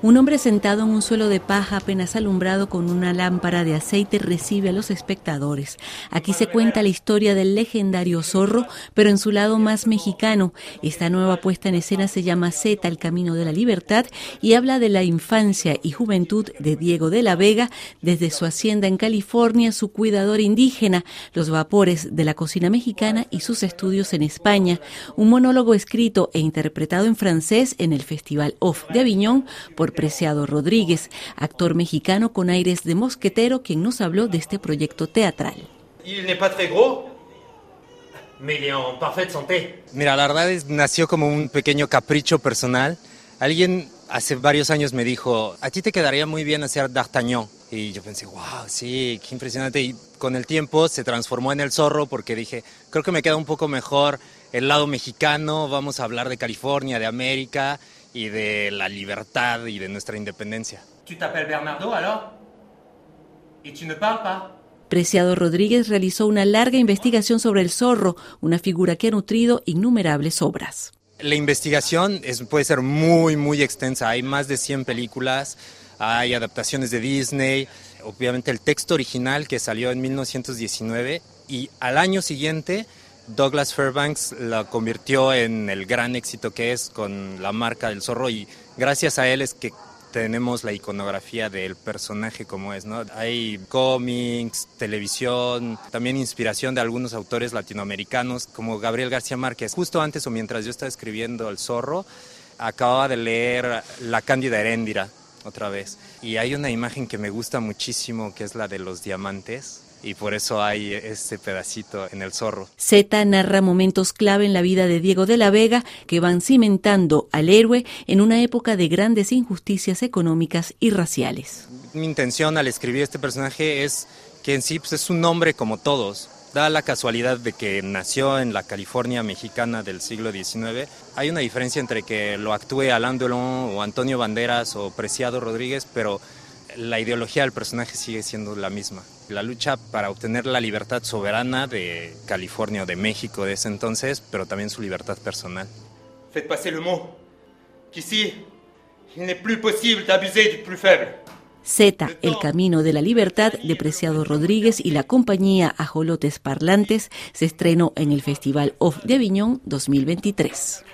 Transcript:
Un hombre sentado en un suelo de paja apenas alumbrado con una lámpara de aceite recibe a los espectadores. Aquí se cuenta la historia del legendario zorro, pero en su lado más mexicano. Esta nueva puesta en escena se llama Z, el camino de la libertad, y habla de la infancia y juventud de Diego de la Vega, desde su hacienda en California, su cuidador indígena, los vapores de la cocina mexicana y sus estudios en España. Un monólogo escrito e interpretado en francés en el Festival Off de Aviñón por Preciado Rodríguez, actor mexicano con aires de mosquetero, quien nos habló de este proyecto teatral. Mira, la verdad es, nació como un pequeño capricho personal. Alguien hace varios años me dijo, a ti te quedaría muy bien hacer D'Artagnan. Y yo pensé, wow, sí, qué impresionante. Y con el tiempo se transformó en el zorro porque dije, creo que me queda un poco mejor el lado mexicano, vamos a hablar de California, de América y de la libertad y de nuestra independencia. ¿Tu t'appelles Bernardo alors? ¿Y tu ne parles pas? Preciado Rodríguez realizó una larga investigación sobre el zorro, una figura que ha nutrido innumerables obras. La investigación es, puede ser muy, muy extensa. Hay más de 100 películas, hay adaptaciones de Disney, obviamente el texto original que salió en 1919 y al año siguiente Douglas Fairbanks la convirtió en el gran éxito que es con la marca del zorro y gracias a él es que tenemos la iconografía del personaje como es, ¿no? Hay cómics, televisión, también inspiración de algunos autores latinoamericanos como Gabriel García Márquez. Justo antes o mientras yo estaba escribiendo El zorro, acababa de leer La Cándida Heréndira otra vez y hay una imagen que me gusta muchísimo que es la de los diamantes y por eso hay este pedacito en el zorro. Z narra momentos clave en la vida de Diego de la Vega que van cimentando al héroe en una época de grandes injusticias económicas y raciales. Mi intención al escribir este personaje es que en sí pues, es un hombre como todos. Da la casualidad de que nació en la California mexicana del siglo XIX. Hay una diferencia entre que lo actúe Alain Delon o Antonio Banderas o Preciado Rodríguez, pero la ideología del personaje sigue siendo la misma. La lucha para obtener la libertad soberana de California o de México de ese entonces, pero también su libertad personal. Faites passer le mot qu'ici, il n'est plus possible d'abuser du plus faible. Z, El Camino de la Libertad, de Preciado Rodríguez y la compañía Ajolotes Parlantes, se estrenó en el Festival Off de Aviñón 2023.